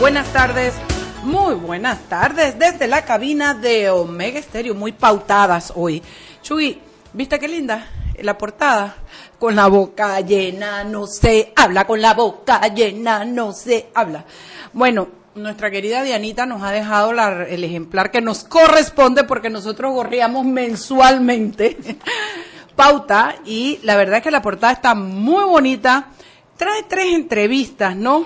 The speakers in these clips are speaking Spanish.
buenas tardes. Muy buenas tardes desde la cabina de Omega Stereo, muy pautadas hoy. Chuy, ¿viste qué linda? La portada, con la boca llena, no se habla, con la boca llena, no se habla. Bueno, nuestra querida Dianita nos ha dejado la- el ejemplar que nos corresponde porque nosotros gorreamos mensualmente pauta y la verdad es que la portada está muy bonita. Trae tres entrevistas, ¿no?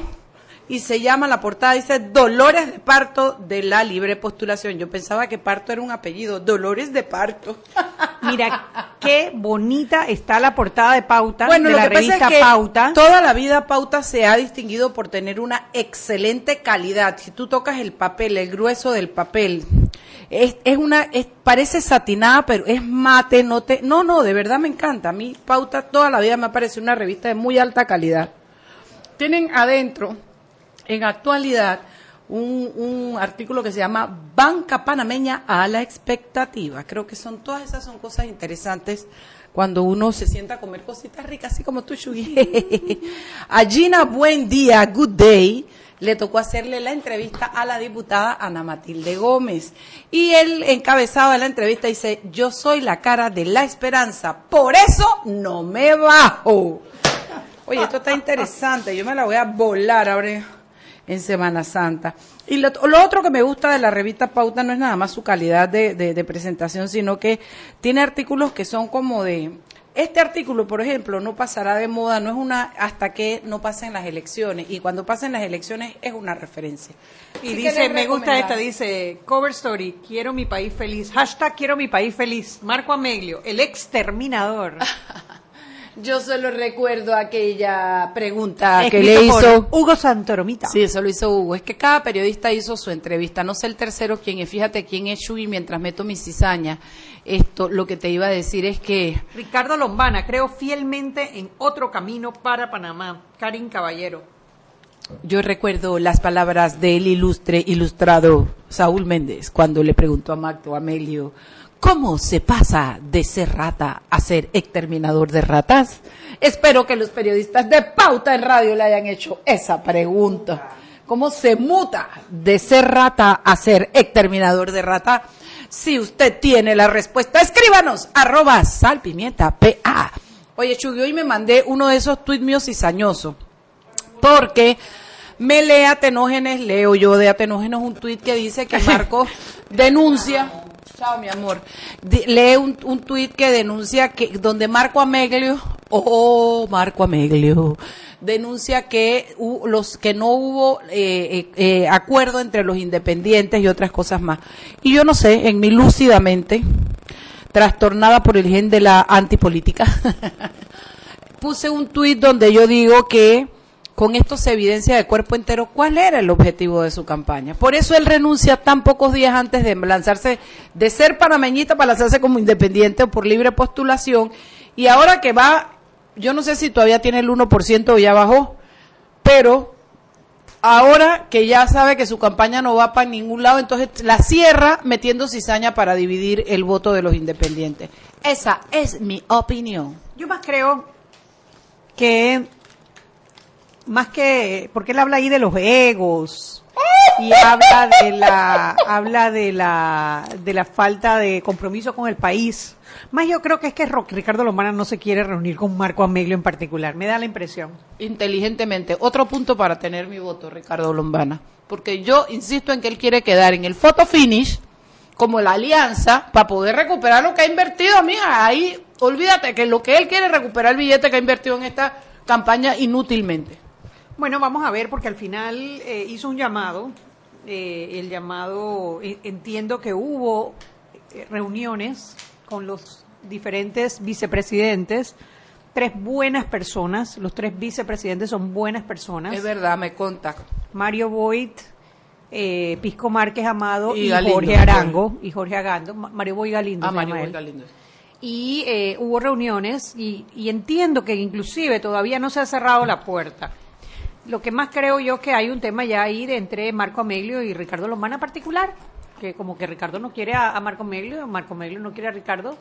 Y se llama la portada, dice Dolores de parto de la libre postulación. Yo pensaba que parto era un apellido, Dolores de parto. Mira, qué bonita está la portada de Pauta, Bueno, de lo la que pasa revista es que Pauta. toda la vida Pauta se ha distinguido por tener una excelente calidad. Si tú tocas el papel, el grueso del papel, es, es una, es- parece satinada, pero es mate, no te, no, no, de verdad me encanta. A mí Pauta toda la vida me ha parecido una revista de muy alta calidad. Tienen adentro, en actualidad, un, un artículo que se llama Banca Panameña a la expectativa. Creo que son todas esas son cosas interesantes cuando uno se sienta a comer cositas ricas, así como tú, Shugi. A Gina Buen Día, Good Day, le tocó hacerle la entrevista a la diputada Ana Matilde Gómez. Y el encabezado de la entrevista dice, yo soy la cara de la esperanza, por eso no me bajo. Oye, esto está interesante. Yo me la voy a volar ahora en Semana Santa. Y lo, lo otro que me gusta de la revista Pauta no es nada más su calidad de, de- de presentación, sino que tiene artículos que son como de... Este artículo, por ejemplo, no pasará de moda, no es una hasta que no pasen las elecciones. Y cuando pasen las elecciones es una referencia. Y Así dice, me gusta esta, dice, cover story, quiero mi país feliz, hashtag quiero mi país feliz, Marco Ameglio, el exterminador. Yo solo recuerdo aquella pregunta que le por hizo... Hugo Santoromita. Sí, eso lo hizo Hugo. Es que cada periodista hizo su entrevista. No sé el tercero quién es. Fíjate quién es Shui mientras meto mi cizaña. Esto, lo que te iba a decir es que Ricardo Lombana, creo fielmente en otro camino para Panamá. Karin Caballero. yo recuerdo las palabras del ilustre ilustrado Saúl Méndez cuando le preguntó a Magdo Amelio, ¿cómo se pasa de ser rata a ser exterminador de ratas? Espero que los periodistas de Pauta en Radio le hayan hecho esa pregunta. ¿Cómo se muta de ser rata a ser exterminador de rata? Si usted tiene la respuesta, escríbanos, arroba salpimienta PA. Oye, Chugui, hoy me mandé uno de esos tuits míos cizañosos porque me lee Atenógenes, leo yo de Atenógenes un tuit que dice que Marco denuncia, chao mi amor, Di- lee un, un tuit que denuncia que donde Marco Ameglio, oh Marco Ameglio, denuncia que hu- los que no hubo eh, eh, eh, acuerdo entre los independientes y otras cosas más. Y yo no sé, en mi lúcidamente, trastornada por el gen de la antipolítica, puse un tuit donde yo digo que con esto se evidencia de cuerpo entero cuál era el objetivo de su campaña. Por eso él renuncia tan pocos días antes de lanzarse, de ser panameñita para lanzarse como independiente o por libre postulación. Y ahora que va, yo no sé si todavía tiene el 1% o ya bajó, pero ahora que ya sabe que su campaña no va para ningún lado, entonces la cierra metiendo cizaña para dividir el voto de los independientes. Esa es mi opinión. Yo más creo que, más que, porque él habla ahí de los egos y habla de la, habla de la, de la falta de compromiso con el país. Más yo creo que es que Ricardo Lombana no se quiere reunir con Marco Ameglio en particular. Me da la impresión. inteligentemente. Otro punto para tener mi voto, Ricardo Lombana. Porque yo insisto en que él quiere quedar en el photo finish como la alianza para poder recuperar lo que ha invertido, mija. Ahí, olvídate que lo que él quiere es recuperar el billete que ha invertido en esta campaña inútilmente. Bueno, vamos a ver, porque al final eh, hizo un llamado. eh, el llamado, eh, entiendo que hubo eh, reuniones con los diferentes vicepresidentes, tres buenas personas, los tres vicepresidentes son buenas personas. Es verdad, me conta. Mario Boyd, eh, Pisco Márquez Amado Y y, Galindo. Jorge Arango, y Jorge Agando, Ma- Mario Boyd Galindo. Ah, se Mario llama él Galindo. y eh, hubo reuniones y, y entiendo que inclusive todavía no se ha cerrado la puerta. Lo que más creo yo que hay un tema ya ahí de entre Marco Ameglio y Ricardo Lombana particular. que como que Ricardo no quiere a, Marco Meglio, Marco Meglio no quiere a Ricardo.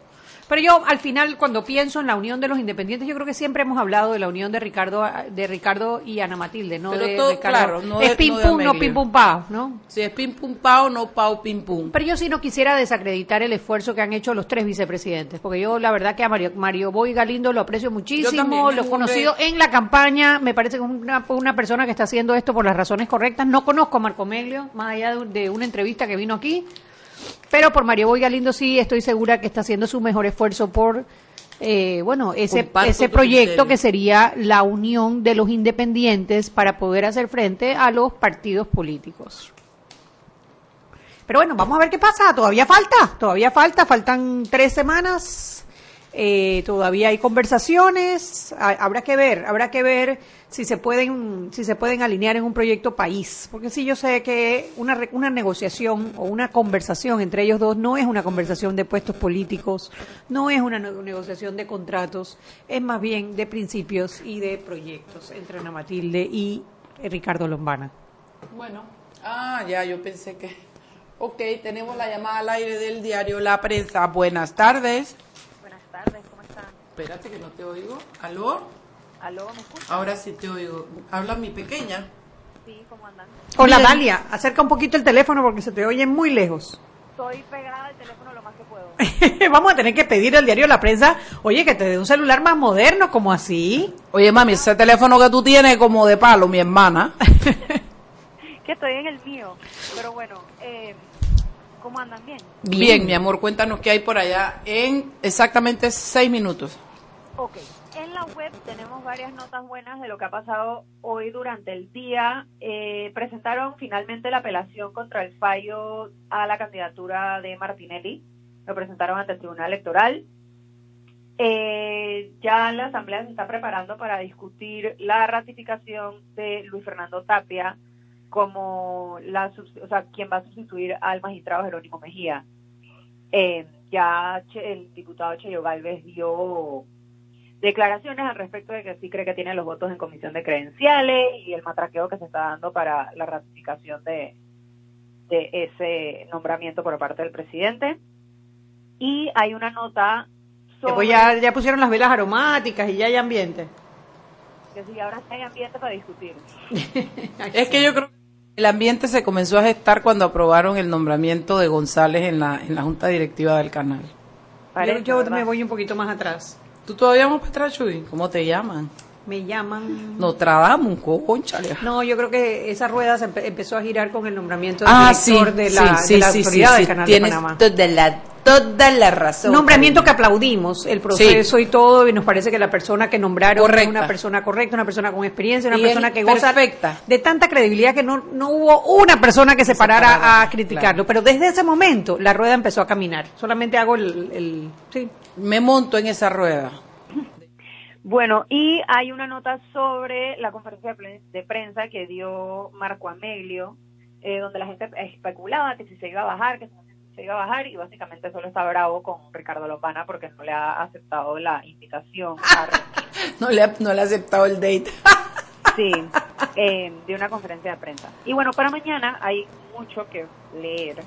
Pero yo al final cuando pienso en la unión de los independientes, yo creo que siempre hemos hablado de la unión de Ricardo de Ricardo y Ana Matilde, no Pero de todo, Ricardo. claro, no es de- pim no pum, no pim pum pao, ¿no? Si es pim pum pao, no pao pim pum. Pero yo sí no quisiera desacreditar el esfuerzo que han hecho los tres vicepresidentes, porque yo la verdad que a Mario, Mario Boy Galindo lo aprecio muchísimo, lo he conocido en la campaña, me parece que es una, una persona que está haciendo esto por las razones correctas. No conozco a Marco Meglio, más allá de, de una entrevista que vino aquí, pero por Mario Boy Galindo sí estoy segura que está haciendo su mejor esfuerzo por, eh, bueno, ese, ese proyecto que sería la unión de los independientes para poder hacer frente a los partidos políticos. Pero bueno, vamos a ver qué pasa. Todavía falta, todavía falta, faltan tres semanas. Eh, todavía hay conversaciones. ha- habrá que ver, habrá que ver si se pueden, si se pueden alinear en un proyecto país. Porque sí, yo sé que una, una negociación o una conversación entre ellos dos no es una conversación de puestos políticos, no es una ne- negociación de contratos, es más bien de principios y de proyectos entre Ana Matilde y Ricardo Lombana. Bueno, ah, ya, yo pensé que. Ok, tenemos la llamada al aire del diario La Prensa. Buenas tardes. Buenas tardes, ¿cómo están? Espérate que no te oigo. ¿Aló? ¿Aló, me escuchan? Ahora sí te oigo. Habla mi pequeña. Sí, ¿cómo andan? Hola Bien. Dalia, acerca un poquito el teléfono porque se te oye muy lejos. Estoy pegada al teléfono lo más que puedo. Vamos a tener que pedir al diario La Prensa, oye, que te dé un celular más moderno, como así. Oye, mami, ese teléfono que tú tienes es como de palo, mi hermana. que estoy en el mío. Pero bueno, eh, ¿cómo andan? Bien. Bien. mi amor, cuéntanos qué hay por allá en exactamente seis minutos. Ok. En la web tenemos varias notas buenas de lo que ha pasado hoy durante el día. Eh, presentaron finalmente la apelación contra el fallo a la candidatura de Martinelli. Lo presentaron ante el Tribunal Electoral. Eh, ya la Asamblea se está preparando para discutir la ratificación de Luis Fernando Tapia como la, o sea, quien va a sustituir al magistrado Jerónimo Mejía. Eh, ya Che- el diputado Cheyo Galvez dio declaraciones al respecto de que sí cree que tiene los votos en comisión de credenciales y el matraqueo que se está dando para la ratificación de, de ese nombramiento por parte del presidente. Y hay una nota sobre Después ya, ya pusieron las velas aromáticas y ya hay ambiente. que si ahora hay ambiente para discutir. Es que yo creo que el ambiente se comenzó a gestar cuando aprobaron el nombramiento de González en la, en la junta directiva del canal. Yo, Parece, yo ¿verdad? me voy un poquito más atrás. ¿Tú todavía vas para atrás, Chuy? ¿Cómo te llaman? Me llaman... Nostradamus, conchale. No, yo creo que esa rueda se empe- empezó a girar con el nombramiento del Ah, sí, director de la, sí, de la sí, sí, autoridad sí, del Canal tienes de Panamá. toda la, toda la razón. Nombramiento que aplaudimos, el proceso y todo, y nos parece que la persona que nombraron Correcta. es una persona correcta, una persona con experiencia, una Y persona que goza perfecta. de tanta credibilidad que no, no hubo una persona que se parara parara, a criticarlo. Pero desde ese momento la rueda empezó a caminar. Solamente hago el... el- sí. Me monto en esa rueda. Bueno, y hay una nota sobre la conferencia de pre- de prensa que dio Marco Amelio, eh, donde la gente especulaba que si se iba a bajar, que si se iba a bajar, y básicamente solo está bravo con Ricardo Lombana porque no le ha aceptado la invitación No le, ha- no le he aceptado el date. sí, eh, de una conferencia de prensa. Y bueno, para mañana hay mucho que leer.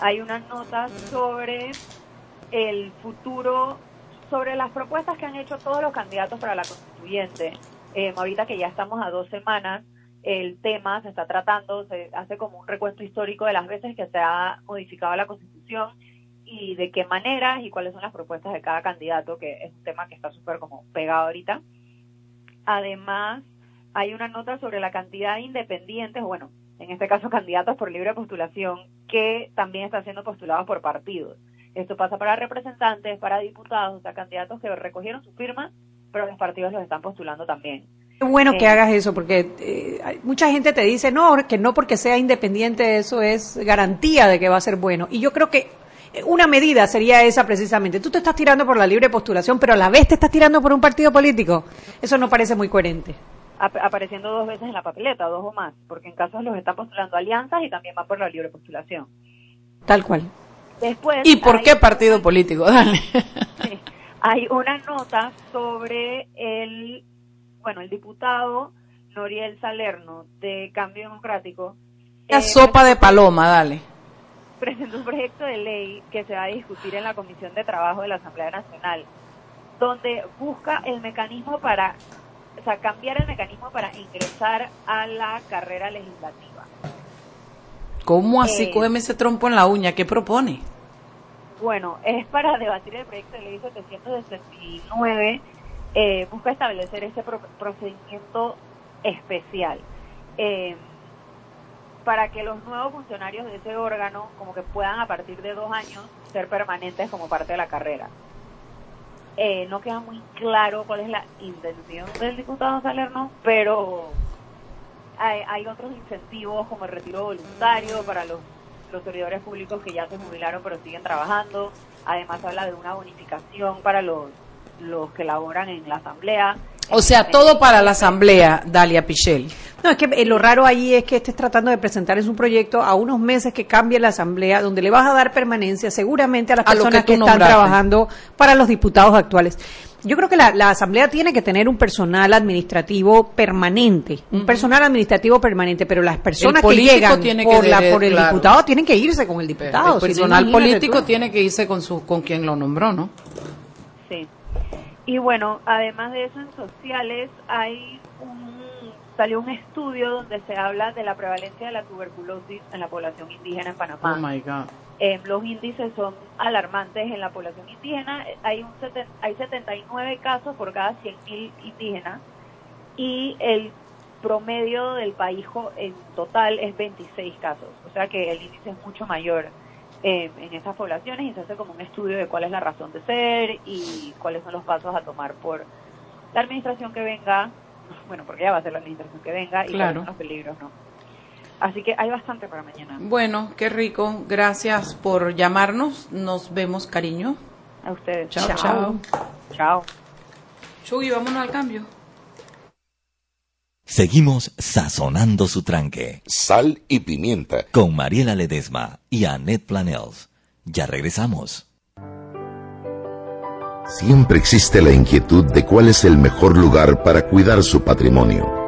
Hay una nota sobre el futuro, sobre las propuestas que han hecho todos los candidatos para la constituyente. Eh, ahorita que ya estamos a dos semanas, el tema se está tratando, se hace como un recuento histórico de las veces que se ha modificado la constitución y de qué maneras y cuáles son las propuestas de cada candidato, que es un tema que está súper como pegado ahorita. Además, hay una nota sobre la cantidad de independientes, bueno, en este caso candidatos por libre postulación, que también están siendo postulados por partidos. Esto pasa para representantes, para diputados, o sea, candidatos que recogieron su firma, pero los partidos los están postulando también. Qué bueno que Eh. hagas eso, porque eh, mucha gente te dice, no, que no porque sea independiente eso es garantía de que va a ser bueno. Y yo creo que eh, una medida sería esa precisamente. Tú te estás tirando por la libre postulación, pero a la vez te estás tirando por un partido político. Eso no parece muy coherente. Ap- apareciendo dos veces en la papeleta, dos o más, porque en casos los están postulando alianzas y también van por la libre postulación. Tal cual. Después, ¿Y por qué partido político? Dale. Sí. Hay una nota sobre el, bueno, el diputado Noriel Salerno de Cambio Democrático. La Eh, sopa de paloma, dale. presentó un proyecto de ley que se va a discutir en la Comisión de Trabajo de la Asamblea Nacional, donde busca el mecanismo para, o sea, cambiar el mecanismo para ingresar a la carrera legislativa. ¿Cómo así? Eh. Cógeme ese trompo en la uña. ¿Qué propone? Bueno, es para debatir el proyecto de ley 769, eh, busca establecer ese pro- procedimiento especial eh, para que los nuevos funcionarios de ese órgano como que puedan a partir de dos años ser permanentes como parte de la carrera. Eh, no queda muy claro cuál es la intención del diputado Salerno, pero hay, hay otros incentivos como el retiro voluntario para los, los servidores públicos que ya se jubilaron pero siguen trabajando. Además habla de una bonificación para los, los que laboran en la asamblea. O sea, todo para la asamblea, Dalia Pichel. No, es que eh, lo raro ahí es que estés tratando de presentar en su proyecto a unos meses que cambie la asamblea, donde le vas a dar permanencia seguramente a las A personas que están nombraste. trabajando para los diputados actuales. Yo creo que la, la asamblea tiene que tener un personal administrativo permanente, un personal administrativo permanente, pero las personas que llegan tiene que por, la, por el claro. diputado tienen que irse con el diputado. el personal político tiene que irse con su con quien lo nombró, ¿no? Sí. Y bueno, además de eso en sociales hay un salió un estudio donde se habla de la prevalencia de la tuberculosis en la población indígena en Panamá. Oh my God. Eh, los índices son alarmantes en la población indígena. Hay un seten- hay 79 casos por cada 100.000 indígenas y el promedio del país en total es 26 casos. O sea que el índice es mucho mayor eh, en esas poblaciones y se hace como un estudio de cuál es la razón de ser y cuáles son los pasos a tomar por la administración que venga, bueno, porque ya va a ser la administración que venga y Claro. cuáles son los peligros, ¿no? Así que hay bastante para mañana. Bueno, qué rico. Gracias por llamarnos. Nos vemos, cariño. A ustedes. Chao, chao. Chao. Chuy, vámonos al cambio. Seguimos sazonando su tranque Sal y pimienta. con Mariela Ledesma y Annette Planels. Ya regresamos. Siempre existe la inquietud de cuál es el mejor lugar para cuidar su patrimonio.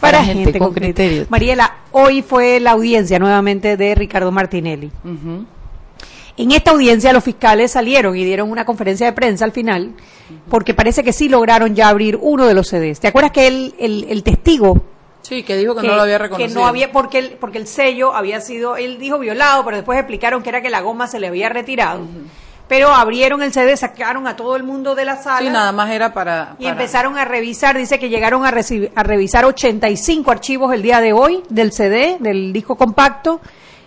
para, gente, con criterio. Mariela, hoy fue la audiencia nuevamente de Ricardo Martinelli. En esta audiencia los fiscales salieron y dieron una conferencia de prensa al final, porque parece que sí lograron ya abrir uno de los CDs. ¿Te acuerdas que el, el, testigo Sí, que dijo que, no lo había reconocido. Que no había, porque el, porque el sello había sido, él dijo violado, pero después explicaron que era que la goma se le había retirado pero abrieron el CD, sacaron a todo el mundo de la sala. Sí, nada más era para... Y empezaron a revisar, dice que llegaron a, a revisar 85 archivos el día de hoy del CD, del disco compacto,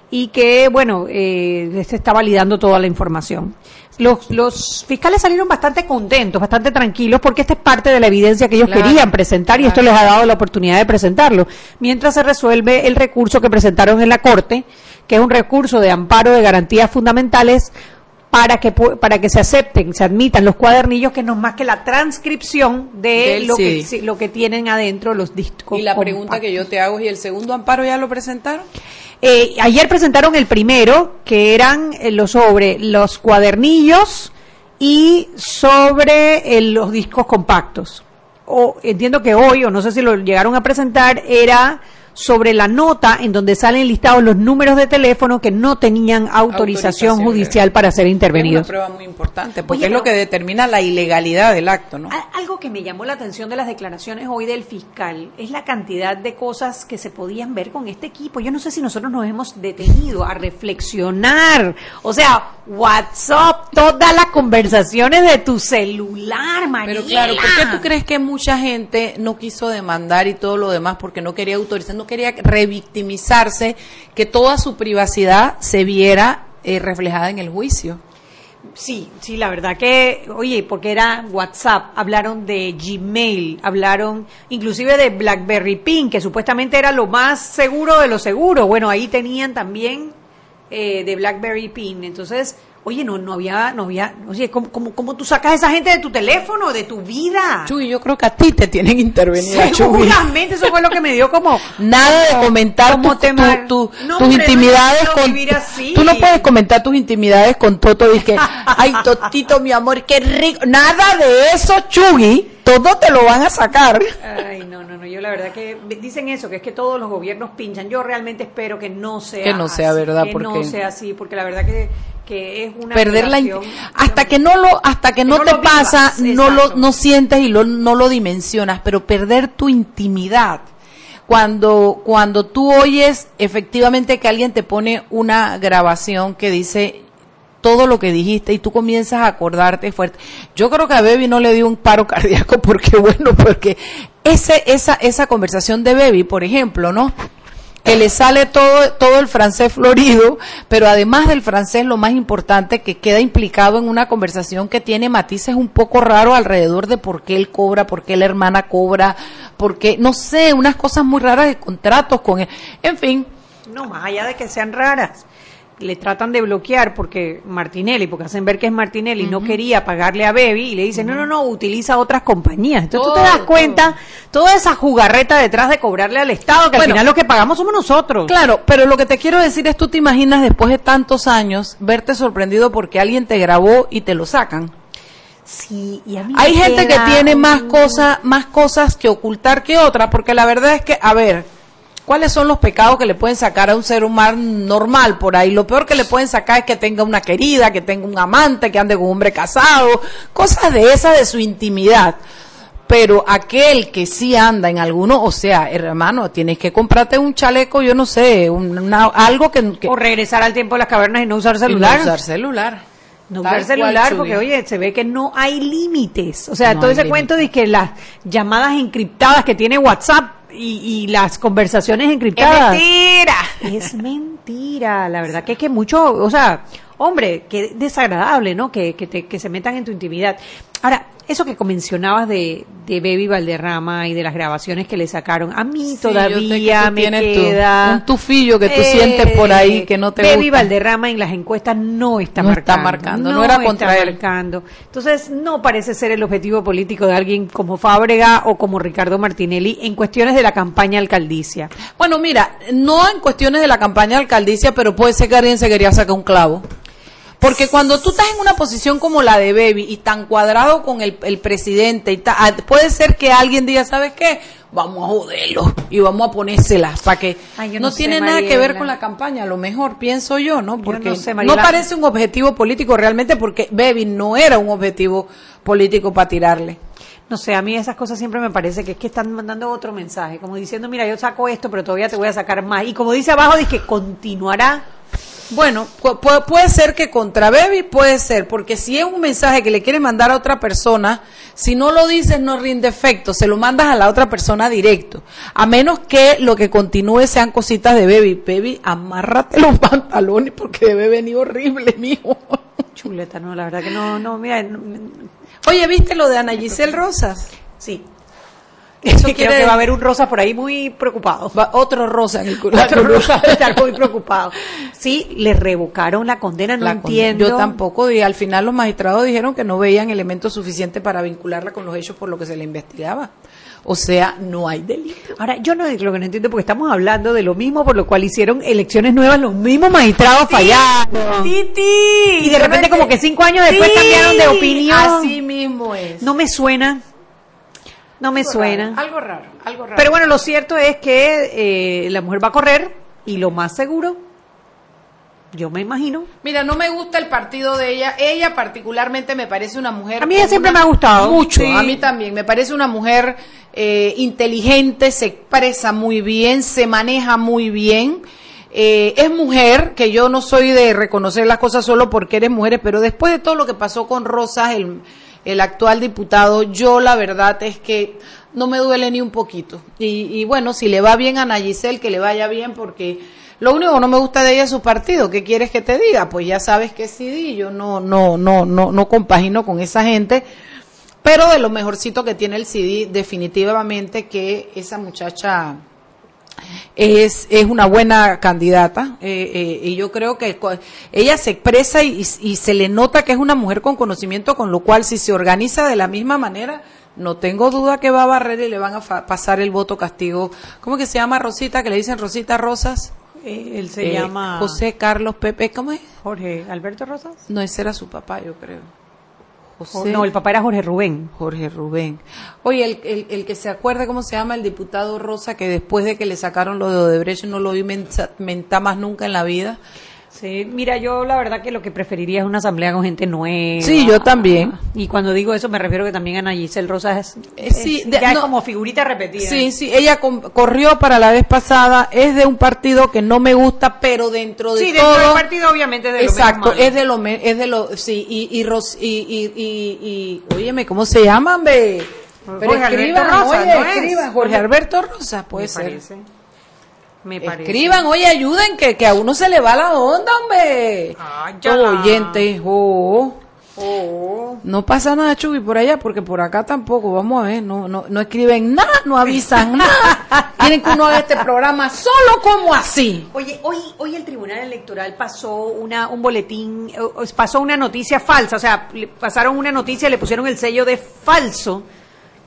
y que, bueno, eh, se está validando toda la información. Los, los, fiscales salieron bastante contentos, bastante tranquilos, porque esta es parte de la evidencia que ellos querían presentar y esto les ha dado la oportunidad de presentarlo. Mientras se resuelve el recurso que presentaron en la Corte, que es un recurso de amparo de garantías fundamentales para que para que se acepten, se admitan los cuadernillos que no es más que la transcripción de lo que lo que tienen adentro los discos. Y la pregunta que yo te hago es, ¿y el segundo amparo ya lo presentaron? Eh, ayer presentaron el primero, que eran eh, los sobre los cuadernillos y sobre eh, los discos compactos. O entiendo que hoy, o no sé si lo llegaron a presentar, era sobre la nota en donde salen listados los números de teléfono que no tenían autorización, judicial para ser intervenidos. Es una prueba muy importante, porque es lo que determina la ilegalidad del acto, ¿no? Algo que me llamó la atención de las declaraciones hoy del fiscal es la cantidad de cosas que se podían ver con este equipo. Yo no sé si nosotros nos hemos detenido a reflexionar. O sea, WhatsApp, todas las conversaciones de tu celular, María. Pero claro, ¿por qué tú crees que mucha gente no quiso demandar y todo lo demás porque no quería autorizar? no quería revictimizarse, que toda su privacidad se viera eh, reflejada en el juicio. Sí, sí, la verdad que, oye, porque era WhatsApp, hablaron de Gmail, hablaron inclusive de BlackBerry Pin, que supuestamente era lo más seguro de lo seguro. Bueno, ahí tenían también eh, de BlackBerry Pin. Entonces, Oye, no, no había, no había, oye, ¿cómo, cómo, cómo tú sacas a esa gente de tu teléfono, de tu vida? Chuy, yo creo que a ti te tienen intervenido, Seguramente, eso fue lo que me dio como... Nada de comentar tu, tus intimidades con... Tú no puedes comentar tus intimidades con Toto y que, ay, Totito, mi amor, qué rico. Nada de eso, Chuy todo te lo van a sacar. Ay, no, no, no, yo la verdad que dicen eso, que es que todos los gobiernos pinchan. Yo realmente espero que no sea Que no sea verdad, que no sea así, porque la verdad que que es una perder la hasta que no lo hasta que, no, te pasa no lo no sientes y lo, no lo dimensionas pero perder tu intimidad cuando cuando tú oyes efectivamente que alguien te pone una grabación que dice todo lo que dijiste y tú comienzas a acordarte fuerte. Yo creo que a Baby no le dio un paro cardíaco porque bueno, porque ese esa esa conversación de Baby, por ejemplo, ¿no? que le sale todo, todo el francés florido, pero además del francés, lo más importante, que queda implicado en una conversación que tiene matices un poco raros alrededor de por qué él cobra, por qué la hermana cobra, por qué, no sé, unas cosas muy raras de contratos con él. En fin. No, más allá de que sean raras le tratan de bloquear porque Martinelli, porque hacen ver que es Martinelli, no quería pagarle a Bebi y le dicen, no, no, no, utiliza otras compañías. Entonces tú te das cuenta, toda esa jugarreta detrás de cobrarle al Estado, que al final lo que pagamos somos nosotros. Claro, pero lo que te quiero decir es, tú te imaginas después de tantos años verte sorprendido porque alguien te grabó y te lo sacan. Sí, y Hay gente que tiene más cosas, más cosas que ocultar que otras, porque la verdad es que, a ver, ¿Cuáles son los pecados que le pueden sacar a un ser humano normal por ahí? Lo peor que le pueden sacar es que tenga una querida, que tenga un amante, que ande con un hombre casado, cosas de esas de su intimidad. Pero aquel que sí anda en alguno, o sea, hermano, tienes que comprarte un chaleco, yo no sé, algo que, O regresar al tiempo de las cavernas y no usar celular. no usar celular. No usar celular, porque oye, se ve que no hay límites. O sea, todo ese cuento de que las llamadas encriptadas que tiene WhatsApp y, las conversaciones encriptadas. Es mentira. Es mentira. La verdad que es que mucho, o sea, hombre, qué desagradable, ¿no? Que, que, te, que se metan en tu intimidad. Ahora, eso que mencionabas de, de Baby Valderrama y de las grabaciones que le sacaron, a mí todavía me queda un tufillo que tú sientes por ahí eh, que no te Baby Valderrama en las encuestas no está marcando, está marcando, no, era contra él. Marcando. Entonces, no parece ser el objetivo político de alguien como Fábrega o como Ricardo Martinelli en cuestiones de la campaña alcaldicia. Bueno, mira, no en cuestiones de la campaña alcaldicia, pero puede ser que alguien se quería sacar un clavo Porque cuando tú estás en una posición como la de Baby y tan cuadrado con el, el presidente, y ta- ah, puede ser que alguien diga, ¿sabes qué? Vamos a joderlo y vamos a ponérselas para que Ay, no, no sé, tiene nada que ver con la campaña, a lo mejor pienso yo, ¿no? Porque no sé, no parece un objetivo político realmente porque Baby no era un objetivo político para tirarle. No sé, a mí esas cosas siempre me parece que es que están mandando otro mensaje, como diciendo, mira, yo saco esto, pero todavía te voy a sacar más. Y como dice abajo, dice que continuará. Bueno, pu- pu- puede ser que contra Baby, puede ser, porque si es un mensaje que le quieres mandar a otra persona, si no lo dices no rinde efecto, se lo mandas a la otra persona directo. A menos que lo que continúe sean cositas de Baby. Baby, amárrate los pantalones porque debe venir horrible, mijo. Chuleta, no, la verdad que no, no, mira, no- Oye, ¿viste lo de Ana Giselle Rosas? sí. Eso Creo quiere que va a haber un rosa por ahí muy preocupado. Va- otro rosa en el culo. Otro rosa estar muy preocupado. Sí, le revocaron la condena, no La entiendo. Yo tampoco, y al final los magistrados dijeron que no veían elementos suficientes para vincularla con los hechos por lo que se le investigaba. O sea, no hay delito. Ahora, yo no lo que no entiendo porque estamos hablando de lo mismo por lo cual hicieron elecciones nuevas los mismos magistrados fallaron. Titi. Y de repente como que cinco años después cambiaron de opinión. Así mismo es. No me suena. No me suena. Algo raro, algo raro. Pero bueno, lo cierto es que eh, la mujer va a correr y lo más seguro, yo me imagino. Mira, no me gusta el partido de ella. Ella particularmente me parece una mujer. A mí ella siempre una- me ha gustado. Mucho, Sí. a mí también. Me parece una mujer eh, inteligente, se expresa muy bien, se maneja muy bien. Eh, es mujer, que yo no soy de reconocer las cosas solo porque eres mujer, pero después de todo lo que pasó con Rosas, el, el actual diputado, yo la verdad es que no me duele ni un poquito. Y, y bueno, si le va bien a Ana Giselle, que le vaya bien porque lo único que no me gusta de ella es su partido. ¿Qué quieres que te diga? Pues ya sabes que sí, yo no, no, no, no, no compagino con esa gente. Pero de lo mejorcito que tiene el CD, definitivamente que esa muchacha es, es una buena candidata eh, eh, y yo creo que ella se expresa y, y se le nota que es una mujer con conocimiento, con lo cual si se organiza de la misma manera, no tengo duda que va a barrer y le van a fa- pasar el voto castigo. ¿Cómo que se llama Rosita? Que le dicen Rosita Rosas. Eh, él se Eh, llama José Carlos Pepe, ¿cómo es? Jorge Alberto Rosas. No, ese era su papá, yo creo. José. No, el papá era Jorge Rubén. Jorge Rubén. Oye, el, el, el que se acuerde cómo se llama el diputado Rosa, que después de que le sacaron lo de Odebrecht no lo vi mentar más nunca en la vida. Sí, mira, yo la verdad que lo que preferiría es una asamblea con gente nueva. Sí, yo también. Y cuando digo eso me refiero que también Ana Giselle Rosas es, Eh, sí, es- de- ya es no. como figurita repetida. Sí, sí, ella corrió para la vez pasada, es de un partido que no me gusta, pero dentro de Sí, dentro todo... del partido obviamente es de lo Exacto, malo. es de lo es de lo sí y y y y, y, y- óyeme, ¿cómo se llaman, be? Pero Jorge Alberto escriban, Rosa, oye, ¿no es? escriban, Jorge Alberto Rosa, puede me ser. parece. Me. Escriban, oye, ayuden, que, que a uno se le va la onda, hombre. Ay, ya. Todo oyente, oh. Oh. No pasa nada, Chubi, por allá, porque por acá tampoco. Vamos a ver, no, no, no escriben nada, no avisan nada. Quieren que uno haga este programa solo como así. Oye, hoy, hoy el Tribunal Electoral pasó una, un boletín, eh, pasó una noticia falsa, o sea, le pasaron una noticia, le pusieron el sello de falso,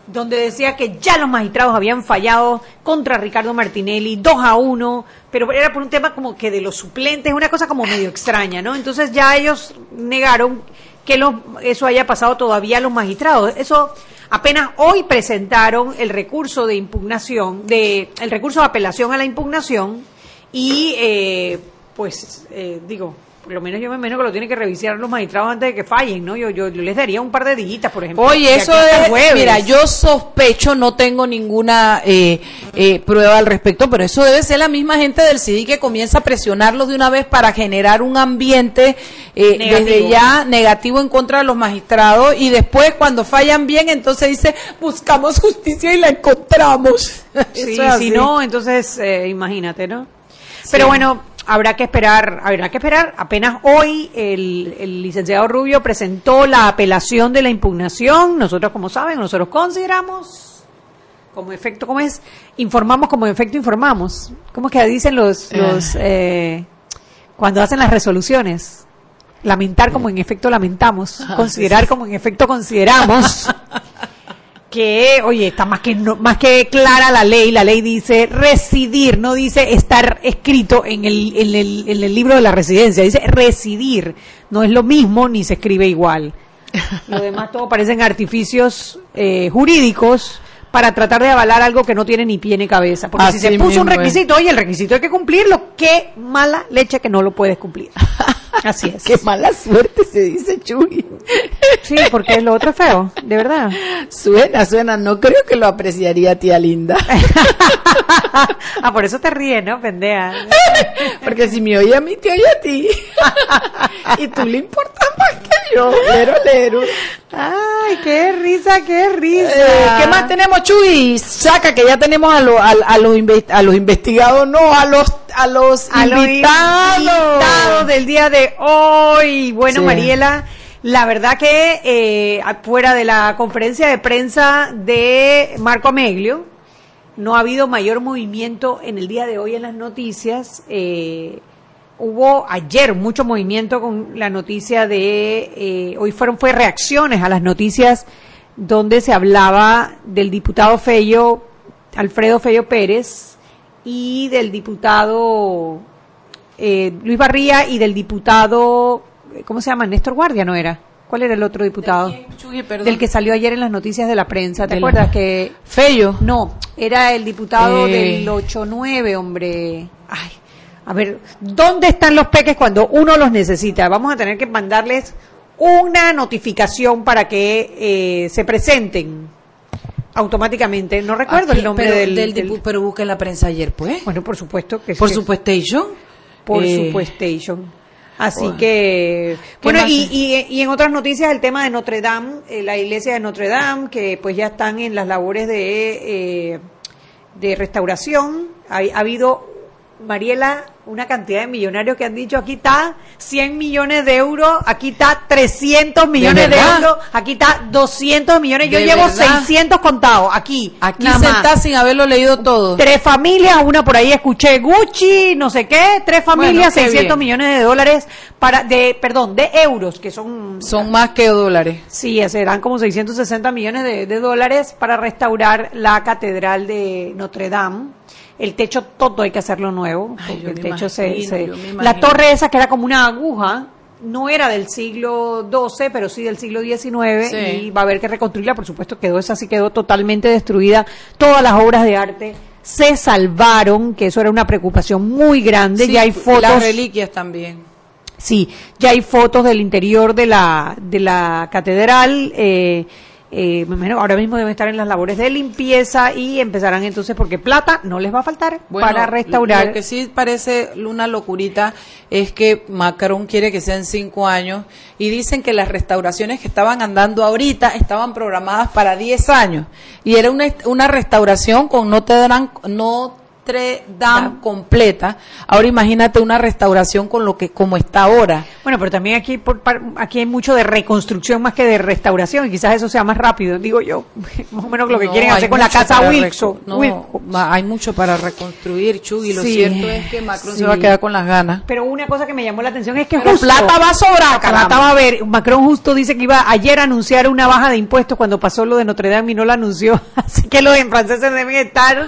donde decía que ya los magistrados habían fallado contra Ricardo Martinelli, 2 a 1, pero era por un tema como que de los suplentes, una cosa como medio extraña, ¿no? Entonces ya ellos negaron que eso haya pasado todavía a los magistrados. Eso apenas hoy presentaron el recurso de impugnación, de el recurso de apelación a la impugnación y eh, pues eh, digo, por lo menos yo me imagino que lo tienen que revisar los magistrados antes de que fallen, ¿no? Yo, yo, yo les daría un par de días, por ejemplo. Oye, eso es, jueves. mira, yo sospecho, no tengo ninguna eh, eh, prueba al respecto, pero eso debe ser la misma gente del CD que comienza a presionarlos de una vez para generar un ambiente eh, desde ya negativo en contra de los magistrados y después cuando fallan bien, entonces dice, buscamos justicia y la encontramos. Sí, si no, entonces eh, imagínate, ¿no? Pero bueno, habrá que esperar, habrá que esperar. Apenas hoy el, el licenciado Rubio presentó la apelación de la impugnación. Nosotros, como saben, nosotros consideramos como efecto, ¿cómo es? Informamos como efecto informamos. ¿Cómo es que dicen los, los eh, cuando hacen las resoluciones? Lamentar como en efecto lamentamos, Ah, considerar como en efecto consideramos. que, oye, está más que no- más que clara la ley. La ley dice residir, no dice estar escrito en el, en el, en el libro de la residencia. Dice residir. No es lo mismo ni se escribe igual. Lo demás todo parecen artificios eh, jurídicos para tratar de avalar algo que no tiene ni pie ni cabeza. Porque si se puso un es. requisito, oye, el requisito hay que cumplirlo. Qué mala leche que no lo puedes cumplir. Así es. Qué mala suerte se dice Chuy. Sí, porque lo otro es feo, de verdad. Suena, suena. No creo que lo apreciaría tía linda. ah, por eso te ríes, ¿no, pendeja? Porque si me oye a mí, te oye a ti. y tú le importas más que yo. Lero, lero. Ay, qué risa, qué risa. Eh, ¿Qué más tenemos, Chuy? Saca que ya tenemos a, lo- a, a los, a los investigados, no, a los, a los A los invitados. invitados del día de hoy. Bueno, Sí. Mariela, la verdad que eh, fuera de la conferencia de prensa de Marco Ameglio, no ha habido mayor movimiento en el día de hoy en las noticias. Eh, hubo ayer mucho movimiento con la noticia de, eh, hoy fueron fue reacciones a las noticias donde se hablaba del diputado Fello, Alfredo Fello Pérez, y del diputado eh, Luis Barría y del diputado, eh, ¿cómo se llama? Néstor Guardia, ¿no era? ¿Cuál era el otro diputado? Chuy. Del que salió ayer en las noticias de la prensa, ¿te Del- acuerdas? Que Fello. no, era el diputado Eh. del 8-9, hombre. Ay, a ver, ¿dónde están los peques cuando uno los necesita? Vamos a tener que mandarles una notificación para que eh, se presenten automáticamente. No recuerdo Aquí, el nombre pero, del, del del- pero busca en la prensa ayer, pues. Bueno, por supuesto que Por supuestation. Por Eh, supuestation. Así que, ¿Qué bueno, y, y, y en otras noticias el tema de Notre Dame, eh, la iglesia de Notre Dame, que pues ya están en las labores de, eh, de restauración. Ha, ha habido, Mariela, una cantidad de millonarios que han dicho, aquí está 100 millones de euros, aquí está 300 millones de, euros, aquí está 200 millones, yo ¿De llevo verdad? 600 contados, aquí. Aquí más. sentada sin haberlo leído todo. Tres familias, una por ahí escuché Gucci, no sé qué, tres familias, Bueno, qué 600 bien. millones de dólares para de perdón, de euros, que son Son más que dólares. sí, serán como 660 millones de, de dólares para restaurar la catedral de Notre Dame. El techo todo hay que hacerlo nuevo, Ay, porque yo el techo se, imagino, se- la torre esa que era como una aguja no era del siglo XII, pero sí del siglo XIX Sí. y va a haber que reconstruirla, por supuesto quedó esa sí quedó totalmente destruida, todas las obras de arte se salvaron, que eso era una preocupación muy grande, Sí, ya hay fotos Las reliquias también. Sí, ya hay fotos del interior de la, de la catedral. Eh, eh, ahora mismo deben estar en las labores de limpieza y empezarán entonces, porque plata no les va a faltar Bueno, para restaurar. Lo que sí parece una locurita es que Macron quiere que sean cinco años y dicen que las restauraciones que estaban andando ahorita estaban programadas para 10 años y era una, una restauración con Notre Dame, Notre Dame completa. Ahora imagínate una restauración con lo que como está ahora. Bueno, pero también aquí por, par- aquí hay mucho de reconstrucción más que de restauración y quizás eso sea más rápido, digo yo, más o menos lo que No, quieren hacer con la casa Wilson. No, hay mucho para reconstruir, Chuy, y lo Sí, cierto es que Macron sí. se va a quedar con las ganas. Pero una cosa que me llamó la atención es que Pero justo plata va a sobrar, plata va a haber. Macron justo dice que iba ayer a anunciar una baja de impuestos cuando pasó lo de Notre Dame y no lo anunció. Así que los en franceses deben estar.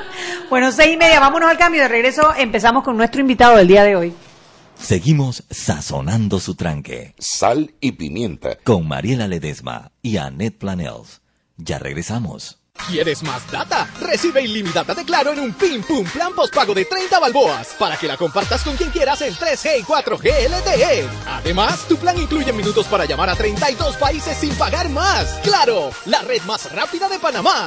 Bueno, seis y media, vámonos al cambio. De regreso empezamos con nuestro invitado del día de hoy. Seguimos sazonando su tranque. Sal y pimienta. Con Mariela Ledesma y Annette Planels. Ya regresamos. ¿Quieres más data? Recibe ilimitada de Claro en un Pim Pum Plan postpago de 30 balboas para que la compartas con quien quieras en 3G y 4G LTE. Además, tu plan incluye minutos para llamar a 32 países sin pagar más. ¡Claro! La red más rápida de Panamá.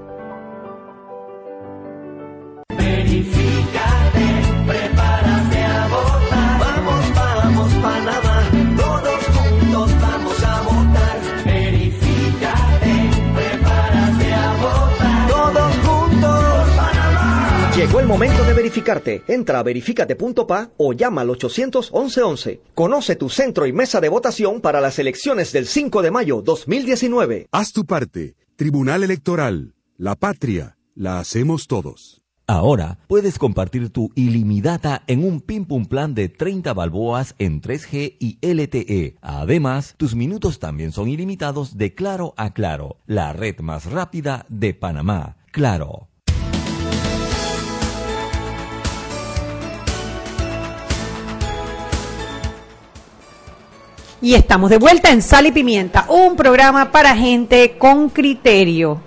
Verificarte. Entra a verificate.pa o llama al 800 1111. Conoce tu centro y mesa de votación para las elecciones del 5 de mayo 2019. Haz tu parte. Tribunal Electoral. La patria. La hacemos todos. Ahora puedes compartir tu ilimitada en un Pim Pum Plan de 30 balboas en 3G y LTE. Además, tus minutos también son ilimitados de Claro a Claro, la red más rápida de Panamá. Claro. Y estamos de vuelta en Sal y Pimienta, un programa para gente con criterio.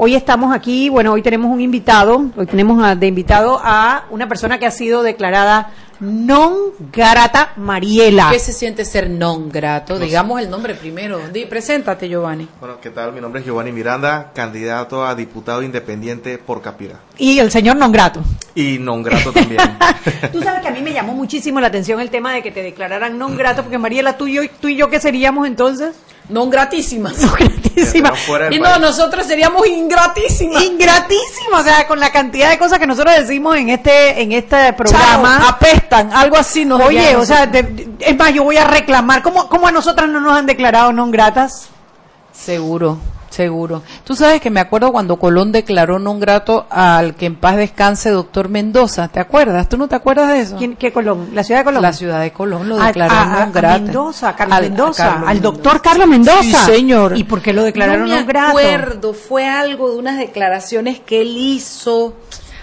Hoy estamos aquí, bueno, hoy tenemos un invitado, hoy tenemos a- de invitado a una persona que ha sido declarada non grata Mariela. ¿Qué se siente ser non grato? Digamos el nombre primero. Di, preséntate, Giovanni. Bueno, ¿qué tal? Mi nombre es Giovanni Miranda, candidato a diputado independiente por Capira. Y el señor non grato. Y non grato también. Tú sabes que a mí me llamó muchísimo la atención el tema de que te declararan non grato, porque Mariela, tú y yo, tú y yo ¿qué seríamos entonces? Non gratísimas. Non gratísimas. Y no, nosotros seríamos ingratísimas. Ingratísimas, o sea, con la cantidad de cosas que nosotros decimos en este en este programa. Chao, apestan, algo así nos Oye, o sea, de- es más, yo voy a reclamar. ¿Cómo, ¿Cómo a nosotras no nos han declarado non gratas? Seguro, seguro. Tú sabes que me acuerdo cuando Colón declaró non grato al que en paz descanse doctor Mendoza. ¿Te acuerdas? ¿Tú no te acuerdas de eso? ¿Quién, ¿Qué Colón? ¿La ciudad de Colón? La ciudad de Colón lo declaró a- a- non a. Mendoza, Carlos Al- a Mendoza, Carlos al Mendoza. doctor Carlos Mendoza. Sí, señor. ¿Y por qué lo declararon no me non grato? acuerdo, fue algo de unas declaraciones que él hizo.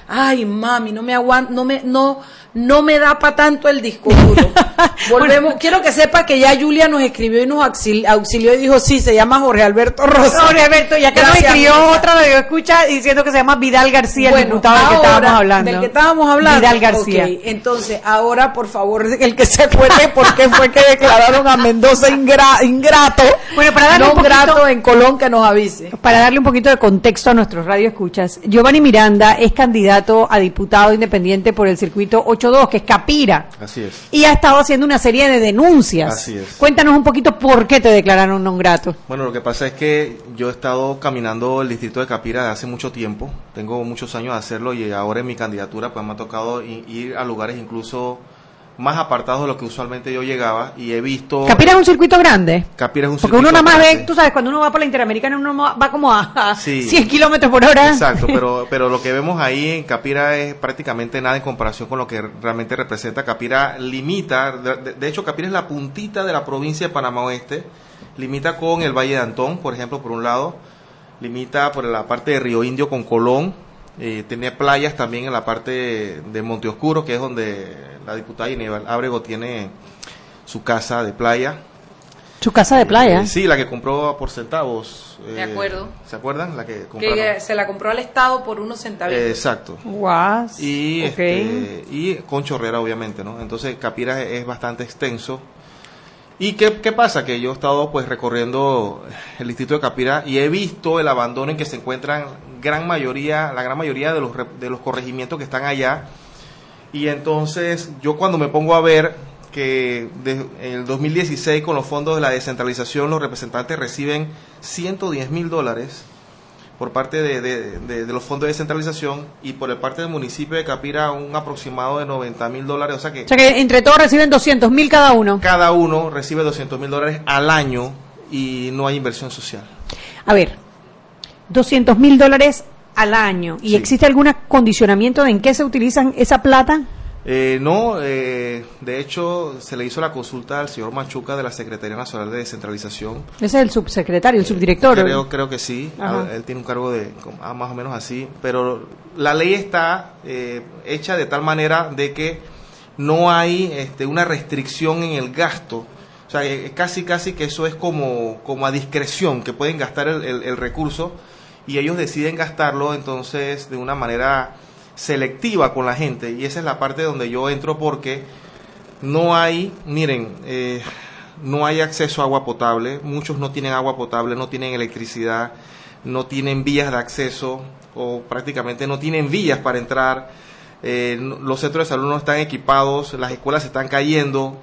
Ay, mami, no me aguanto, no me, no, no me da para tanto el disco duro. Volvemos, quiero que sepa que ya Julia nos escribió y nos auxil- auxilió y dijo, sí, se llama Jorge Alberto Rosa. Jorge Alberto, ya que nos escribió otra radio escucha diciendo que se llama Vidal García, el Bueno, diputado del que ahora, estábamos hablando. Del que estábamos hablando. Vidal García. Entonces, ahora, por favor, el que se acuerde por qué fue que declararon a Mendoza ingra- ingrato. Bueno, para darle no un poquito- grato en Colón que nos avise. Para darle un poquito de contexto a nuestros radioescuchas, Giovanni Miranda es candidato a diputado independiente por el circuito 82, que es Capira, Así es. y ha estado haciendo una serie de denuncias. Así es. Cuéntanos un poquito por qué te declararon non grato. Bueno, lo que pasa es que yo he estado caminando el distrito de Capira desde hace mucho tiempo. Tengo muchos años de hacerlo y ahora en mi candidatura pues me ha tocado ir a lugares incluso más apartados de lo que usualmente yo llegaba y he visto... Capira es un circuito grande. Capira es un Porque uno nada más grande. ve, tú sabes, cuando uno va por la Interamericana, uno va como a, Sí. 100 kilómetros por hora. Exacto, pero, pero lo que vemos ahí en Capira es prácticamente nada en comparación con lo que realmente representa. Capira limita, de- de hecho Capira es la puntita de la provincia de Panamá Oeste, limita con el Valle de Antón, por ejemplo, por un lado, limita por la parte de Río Indio con Colón, eh, tiene playas también en la parte de Monte Oscuro, que es donde la diputada Inebal Ábrego tiene su casa de playa. Su casa de playa. Eh, sí, la que compró por centavos. De acuerdo. ¿Se acuerdan? La que. Que se la compró al Estado por unos centavos. exacto. Guas. Y, este, y con chorrera, obviamente, ¿no? Entonces, Capira es bastante extenso. ¿Y qué, qué, pasa? Que yo he estado pues recorriendo el distrito de Capira y he visto el abandono en que se encuentran gran mayoría, la gran mayoría de los, de los corregimientos que están allá. Y entonces yo cuando me pongo a ver que en el 2016 con los fondos de la descentralización los representantes reciben 110 mil dólares por parte de, de, los fondos de descentralización y por el parte del municipio de Capira un aproximado de 90 mil dólares. O sea, que, o sea que entre todos reciben 200 mil cada uno. Cada uno recibe 200 mil dólares al año y no hay inversión social. A ver, 200 mil dólares al año. ¿Y existe algún condicionamiento de en qué se utilizan esa plata? Eh, no, eh, de hecho se le hizo la consulta al señor Machuca de la Secretaría Nacional de Descentralización. Ese es el subsecretario, el subdirector. Creo, creo que sí, él tiene un cargo de ah, más o menos así, pero la ley está eh, hecha de tal manera de que no hay este, una restricción en el gasto. O sea, casi casi que eso es como, como a discreción, que pueden gastar el recurso y ellos deciden gastarlo entonces de una manera selectiva con la gente. Y esa es la parte donde yo entro porque no hay, miren, eh, no hay acceso a agua potable, muchos no tienen agua potable, no tienen electricidad, no tienen vías de acceso o prácticamente no tienen vías para entrar, eh, los centros de salud no están equipados, las escuelas se están cayendo,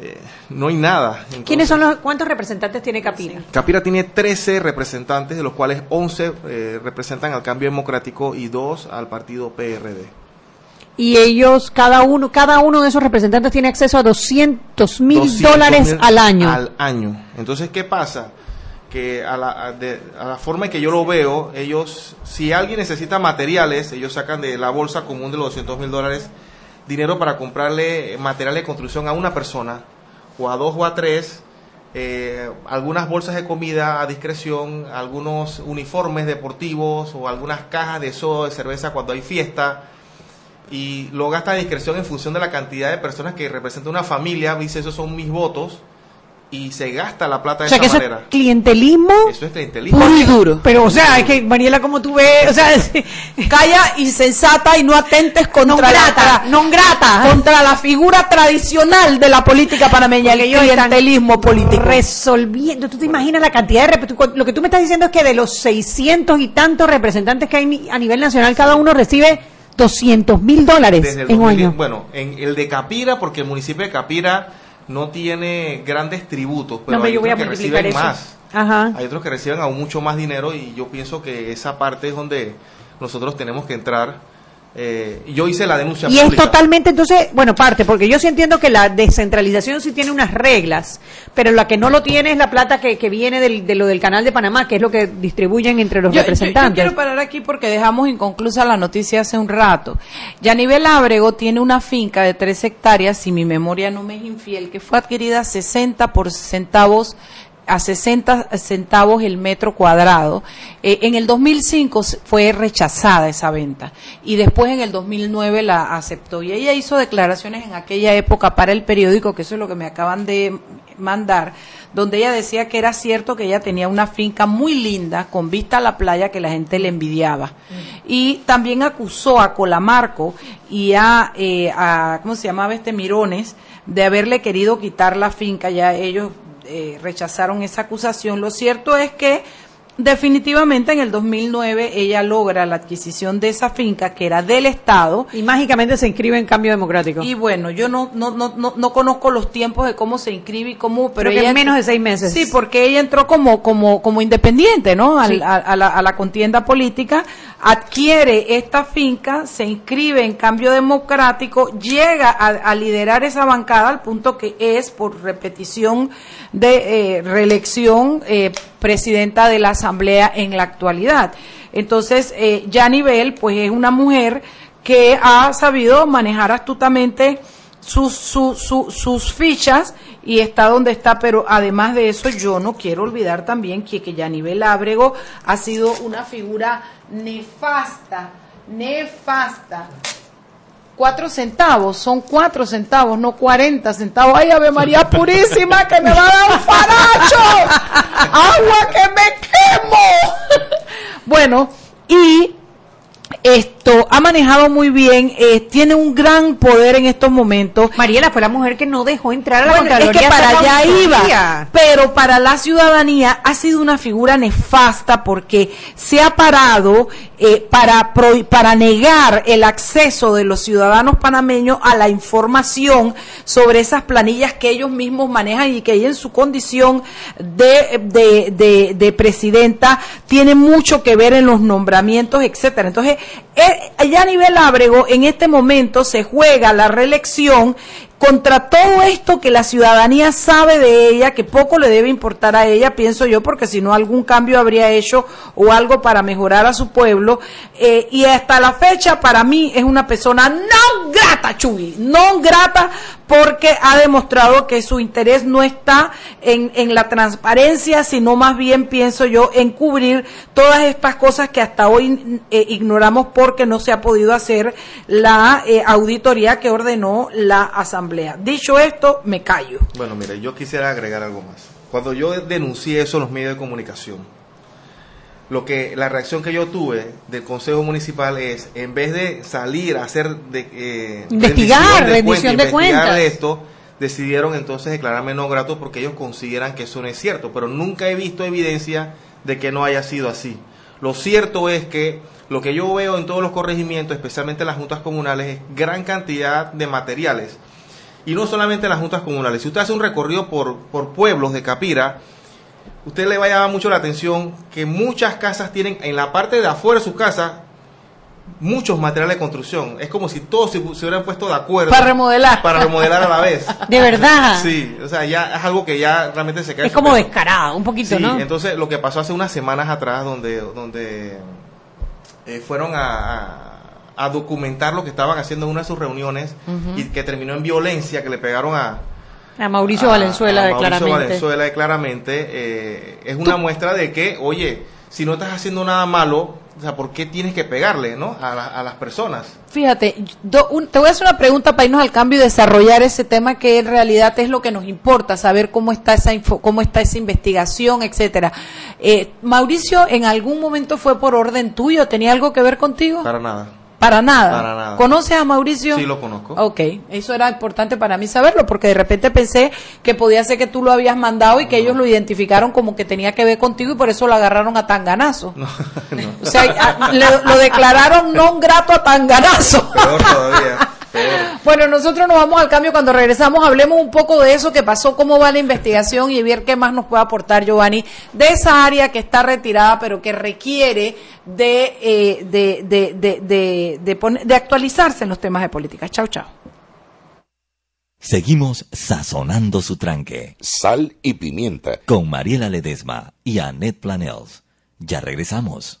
eh, no hay nada. ¿Quiénes son los, cuántos representantes tiene Capira? Capira tiene 13 representantes, de los cuales 11 eh, representan al cambio democrático y 2 al partido PRD. Y ellos, cada uno, cada uno de esos representantes tiene acceso a 200 mil dólares al año. Al año. Entonces, ¿qué pasa? Que a la, de, a la forma en que yo lo veo, ellos, si alguien necesita materiales, ellos sacan de la bolsa común de los 200 mil dólares dinero para comprarle material de construcción a una persona, o a dos o a tres, eh, algunas bolsas de comida a discreción, algunos uniformes deportivos o algunas cajas de soda, de cerveza cuando hay fiesta, y lo gasta a discreción en función de la cantidad de personas que representa una familia, dice esos son mis votos, y se gasta la plata de esa manera. Es clientelismo. Eso es clientelismo. Muy duro. Pero, o sea, es que, Mariela, como tú ves, o sea, calla insensata y no atentes contra grata, la, non grata, contra la figura tradicional de la política panameña, el clientelismo político. Resolviendo, tú te imaginas la cantidad de lo que tú me estás diciendo es que de los 600 y tantos representantes que hay a nivel nacional, cada uno recibe 200 mil dólares en un año. Bueno, en el de Capira, porque el municipio de Capira no tiene grandes tributos, pero hay otros que reciben más. Hay otros que reciben aún mucho más dinero y yo pienso que esa parte es donde nosotros tenemos que entrar eh, yo hice la denuncia y es totalmente entonces bueno parte porque yo sí entiendo que la descentralización sí tiene unas reglas pero la que no lo tiene es la plata que, viene de lo del canal de Panamá que es lo que distribuyen entre los representantes yo, quiero parar aquí porque dejamos inconclusa la noticia hace un rato. Yanivel Ábrego tiene una finca de tres hectáreas si mi memoria no me es infiel que fue adquirida 60 por centavos a 60 centavos el metro cuadrado. Eh, en el 2005 fue rechazada esa venta y después en el 2009 la aceptó. Y ella hizo declaraciones en aquella época para el periódico, que eso es lo que me acaban de mandar, donde ella decía que era cierto que ella tenía una finca muy linda con vista a la playa que la gente le envidiaba. Y también acusó a Colamarco y a, eh, a ¿cómo se llamaba este? Mirones, de haberle querido quitar la finca. Ya ellos eh, rechazaron esa acusación. Lo cierto es que definitivamente en el 2009 ella logra la adquisición de esa finca que era del Estado. Y mágicamente se inscribe en Cambio Democrático. Y bueno, yo no, no, no, no, conozco los tiempos de cómo se inscribe y cómo... Pero ella, en menos de seis meses. Sí, porque ella entró como, como, como independiente, ¿no? a, la, a la contienda política, adquiere esta finca, se inscribe en Cambio Democrático, llega a, liderar esa bancada al punto que es, por repetición de eh, reelección, eh, presidenta de la Asamblea en la actualidad. Entonces, eh, Bell, pues es una mujer que ha sabido manejar astutamente sus, sus fichas y está donde está, pero además de eso yo no quiero olvidar también que, que Yanibel Ábrego ha sido una figura nefasta, nefasta cuatro centavos, son cuatro centavos, no cuarenta centavos. ¡Ay, Ave María Purísima, que me va a dar un faracho! ¡Agua que me quemo! bueno, y esto ha manejado muy bien, eh, tiene un gran poder en estos momentos. Mariela fue la mujer que no dejó entrar a la bueno, Contraloría. Es que para allá iba, pero para la ciudadanía ha sido una figura nefasta porque se ha parado eh, para para negar el acceso de los ciudadanos panameños a la información sobre esas planillas que ellos mismos manejan y que ella en su condición de, de, de- de presidenta tiene mucho que ver en los nombramientos, etcétera. Entonces, eh, allá a nivel Ábrego, en este momento se juega la reelección contra todo esto que la ciudadanía sabe de ella, que poco le debe importar a ella, pienso yo, porque si no algún cambio habría hecho o algo para mejorar a su pueblo. Eh, y hasta la fecha, para mí, es una persona no grata, Chuy, no grata, porque ha demostrado que su interés no está en, en la transparencia, sino más bien, pienso yo, en cubrir todas estas cosas que hasta hoy eh, ignoramos porque no se ha podido hacer la eh, auditoría que ordenó la Asamblea. Dicho esto, me callo. Bueno, mire, yo quisiera agregar algo más. Cuando yo denuncié eso en los medios de comunicación, lo que la reacción que yo tuve del Consejo Municipal es, en vez de salir a hacer de, eh, Investigar, rendición de investigar cuentas. esto, decidieron entonces declararme no grato porque ellos consideran que eso no es cierto, pero nunca he visto evidencia de que no haya sido así. Lo cierto es que lo que yo veo en todos los corregimientos, especialmente en las juntas comunales, es gran cantidad de materiales. Y no solamente en las juntas comunales. Si usted hace un recorrido por, por pueblos de Capira, usted le va a llamar mucho la atención que muchas casas tienen en la parte de afuera de sus casas muchos materiales de construcción. Es como si todos se, se hubieran puesto de acuerdo. Para remodelar. Para remodelar a la vez. De verdad. Sí, o sea, ya es algo que ya realmente se cae. Es como descarado, un poquito, Sí, ¿no? entonces lo que pasó hace unas semanas atrás, donde, donde eh, fueron a, a- a documentar lo que estaban haciendo en una de sus reuniones y que terminó en violencia, que le pegaron a, A Mauricio a- Valenzuela, a de Mauricio claramente. Valenzuela claramente, eh, es una muestra de que, oye, si no estás haciendo nada malo, o sea, ¿por qué tienes que pegarle, no? A, la- a las personas. Fíjate, do- un- te voy a hacer una pregunta para irnos al cambio y desarrollar ese tema que en realidad es lo que nos importa, saber cómo está esa info- cómo está esa investigación, etcétera. Eh, Mauricio, ¿en algún momento fue por orden tuyo? ¿Tenía algo que ver contigo? Para nada. Para nada. Para nada. ¿Conoces a Mauricio? Sí, lo conozco. Ok, eso era importante para mí saberlo, porque de repente pensé que podía ser que tú lo habías mandado y que ellos lo identificaron como que tenía que ver contigo y por eso lo agarraron a tanganazo. O sea, a- le- lo declararon no grato a tanganazo. Peor todavía. Bueno, nosotros nos vamos al cambio cuando regresamos. Hablemos un poco de eso que pasó, cómo va la investigación y ver qué más nos puede aportar Giovanni de esa área que está retirada, pero que requiere de, eh, de, de, de, de, de poner- de actualizarse en los temas de política. Chao, chao. Seguimos sazonando su tranque. Sal y pimienta. Con Mariela Ledesma y Annette Planels. Ya regresamos.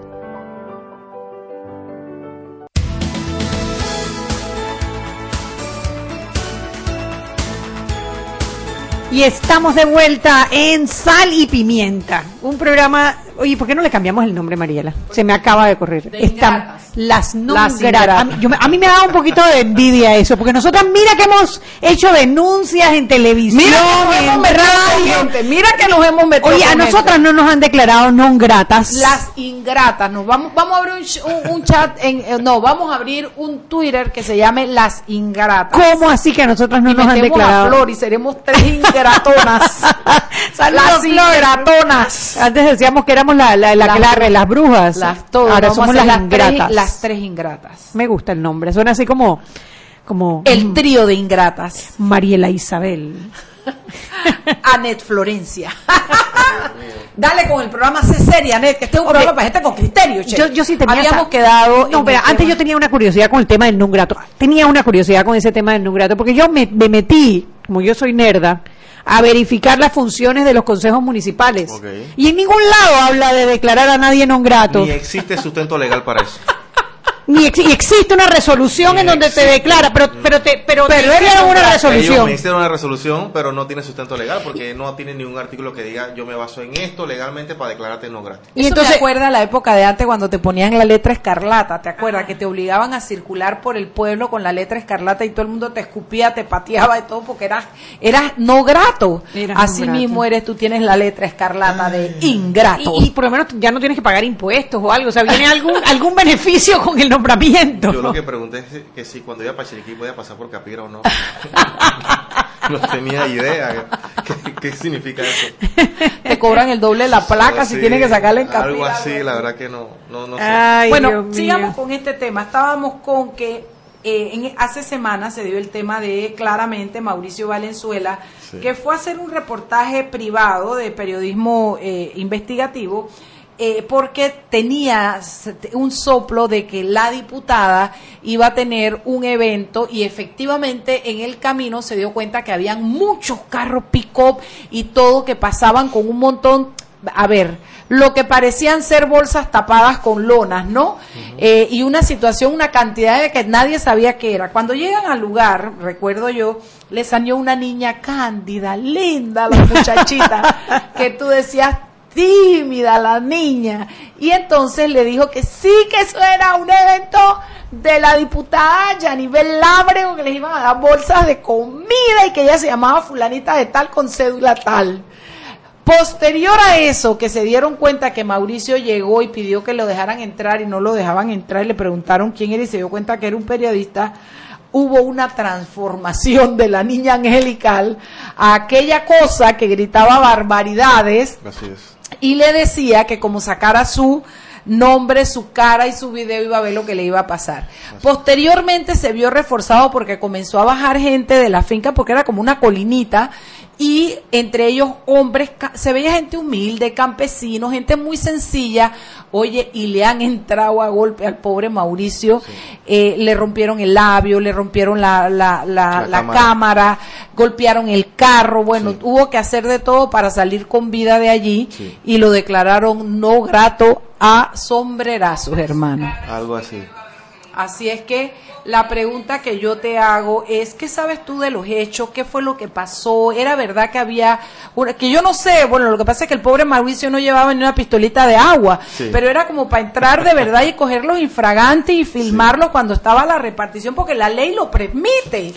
Y estamos de vuelta en Sal y Pimienta, un programa Oye, ¿por qué no le cambiamos el nombre, Mariela? Se me acaba de correr. Están las no gratas. A mí, a mí me da un poquito de envidia eso, porque nosotras mira que hemos hecho denuncias en televisión, mira en Mira que nos hemos metido. Oye, a nosotras no nos han declarado no gratas. Las ingratas. Nos vamos, vamos a abrir un, chat, en, eh, no, vamos a abrir un Twitter que se llame Las Ingratas. ¿Cómo así que a nosotras no nos han declarado? A Flor y seremos tres ingratonas. las ingratonas. Antes decíamos que éramos la, la, la las, las brujas. Las Ahora somos las, ingratas. las tres ingratas. Me gusta el nombre. Suena así como, como el trío de ingratas. Mariela Isabel. Anet Florencia. Dale con el programa C seria, Anet, que este es un programa para gente con criterio. Yo, yo sí tenía. Habíamos quedado. No, pero antes yo tenía una curiosidad con el tema del grato Tenía una curiosidad con ese tema del grato porque yo me, me metí, como yo soy nerda, a verificar las funciones de los consejos municipales. Y en ningún lado habla de declarar a nadie non grato. Ni existe sustento legal para eso ni existe una resolución en donde te declara, pero pero te pero, pero te una resolución. Ellos me una resolución, pero no tiene sustento legal porque no tiene ningún artículo que diga yo me baso en esto legalmente para declararte no gratis. Y entonces recuerda la época de antes cuando te ponían la letra escarlata, ¿te acuerdas? Que te obligaban a circular por el pueblo con la letra escarlata y todo el mundo te escupía, te pateaba y todo porque eras eras no grato. Así mismo eres tú tienes la letra escarlata de ingrato. Y, por lo menos ya no tienes que pagar impuestos o algo, o sea, viene algún algún beneficio con el nombramiento. Yo lo que pregunté es que si cuando iba para Chiriquí podía pasar por Capira o no. no tenía idea. ¿Qué, significa eso? Te cobran el doble de la placa si tienes que sacarle en Capira. Algo así, la verdad que no, no, sé. bueno, sigamos con este tema. Estábamos con que eh, en, hace semanas se dio el tema de claramente Mauricio Valenzuela, que fue a hacer un reportaje privado de periodismo eh, investigativo eh, porque tenía un soplo de que la diputada iba a tener un evento y efectivamente en el camino se dio cuenta que habían muchos carros pick-up y todo que pasaban con un montón, a ver, lo que parecían ser bolsas tapadas con lonas, ¿no? Eh, y una situación, una cantidad de que nadie sabía qué era. Cuando llegan al lugar, recuerdo yo, le salió una niña cándida, linda la muchachita, que tú decías, tímida la niña. Y entonces le dijo que sí, que eso era un evento de la diputada Yanibel Lábrego, que les iban a dar bolsas de comida y que ella se llamaba fulanita de tal con cédula tal. Posterior a eso, que se dieron cuenta que Mauricio llegó y pidió que lo dejaran entrar y no lo dejaban entrar y le preguntaron quién era y se dio cuenta que era un periodista, hubo una transformación de la niña angelical a aquella cosa que gritaba barbaridades. Así es y le decía que como sacara su nombre, su cara y su video iba a ver lo que le iba a pasar. Posteriormente se vio reforzado porque comenzó a bajar gente de la finca porque era como una colinita y entre ellos hombres, se veía gente humilde, campesinos, gente muy sencilla, oye, y le han entrado a golpe al pobre Mauricio, eh, le rompieron el labio, le rompieron la, la, la, cámara. golpearon el carro, bueno, hubo que hacer de todo para salir con vida de allí y lo declararon no grato a sombrerazos, hermano. Algo así. Así es que la pregunta que yo te hago es, ¿qué sabes tú de los hechos? ¿Qué fue lo que pasó? ¿Era verdad que había, una, que yo no sé, bueno, lo que pasa es que el pobre Mauricio no llevaba ni una pistolita de agua, pero era como para entrar de verdad y coger los infragantes y filmarlos cuando estaba la repartición, porque la ley lo permite,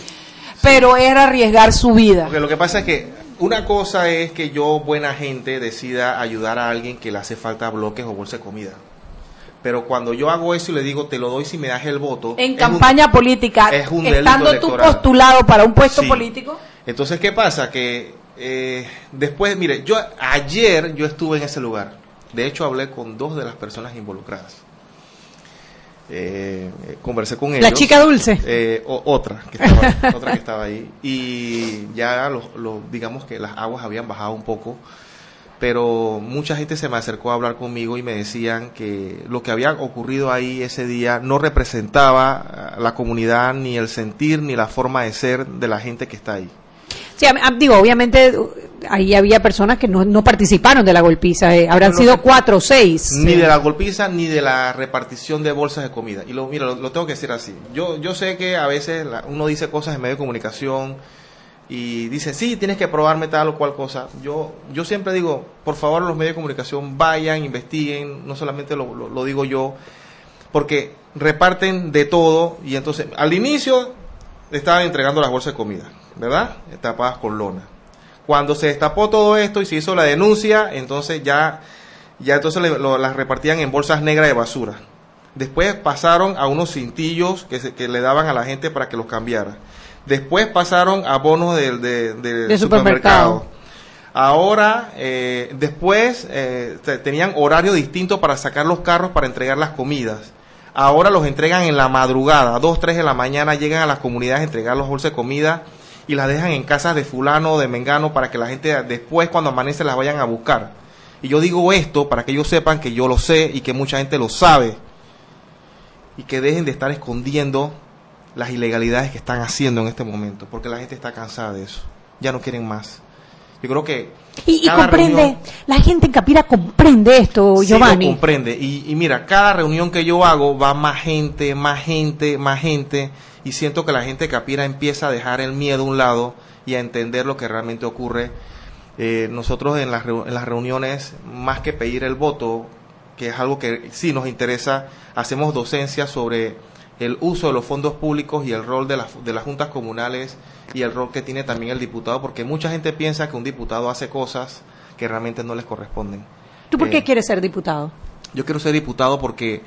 pero era arriesgar su vida. Porque lo que pasa es que una cosa es que yo, buena gente, decida ayudar a alguien que le hace falta bloques o bolsa de comida Pero cuando yo hago eso y le digo, te lo doy si me das el voto. En campaña un- política, es un delito estando tú postulado para un puesto Sí. político. Entonces, ¿qué pasa? Que eh, después, mire, yo ayer yo estuve en ese lugar. De hecho, hablé con dos de las personas involucradas. Eh, eh, conversé con ellos. La chica dulce. Eh, o- otra, que estaba ahí, otra que estaba ahí. Y ya, los, los- digamos que las aguas habían bajado un poco. Pero mucha gente se me acercó a hablar conmigo y me decían que lo que había ocurrido ahí ese día no representaba a la comunidad, ni el sentir, ni la forma de ser de la gente que está ahí. Sí, digo, obviamente uh, ahí había personas que no, no participaron de la golpiza, eh, habrán No, sido cuatro o seis. Ni eh. de la golpiza ni de la repartición de bolsas de comida. Y lo, mira, lo, lo tengo que decir así. Yo, yo sé que a veces la- uno dice cosas en medio de comunicación y dice, sí, tienes que probarme tal o cual cosa. Yo, yo siempre digo, por favor, los medios de comunicación vayan, investiguen, no solamente lo, lo- digo yo, porque reparten de todo y entonces al inicio estaban entregando las bolsas de comida, ¿verdad? Tapadas con lona. Cuando se destapó todo esto y se hizo la denuncia, entonces ya, ya entonces le- las repartían en bolsas negras de basura. Después pasaron a unos cintillos que, se- que le daban a la gente para que los cambiara. Después pasaron a bonos del de, de De supermercado. supermercado. Ahora, eh, después eh, te- tenían horario distinto para sacar los carros para entregar las comidas. Ahora los entregan en la madrugada, a 2, 3 de la mañana llegan a las comunidades a entregar los bolsas de comida y las dejan en casas de fulano o de mengano para que la gente después cuando amanece las vayan a buscar. Y yo digo esto para que ellos sepan que yo lo sé y que mucha gente lo sabe y que dejen de estar escondiendo las ilegalidades que están haciendo en este momento, porque la gente está cansada de eso. Ya no quieren más. Yo creo que Y, comprende, reunión- la gente en Capira comprende esto, Sí lo Giovanni. comprende. Y, y mira, cada reunión que yo hago va más gente, más gente, más gente. Y siento que la gente de Capira empieza a dejar el miedo a un lado y a entender lo que realmente ocurre. Eh, nosotros en las, en las reuniones, más que pedir el voto, que es algo que sí nos interesa, hacemos docencia sobre el uso de los fondos públicos y el rol de, las de las juntas comunales y el rol que tiene también el diputado, porque mucha gente piensa que un diputado hace cosas que realmente no les corresponden. ¿Tú por qué Eh, quieres ser diputado? yo quiero ser diputado porque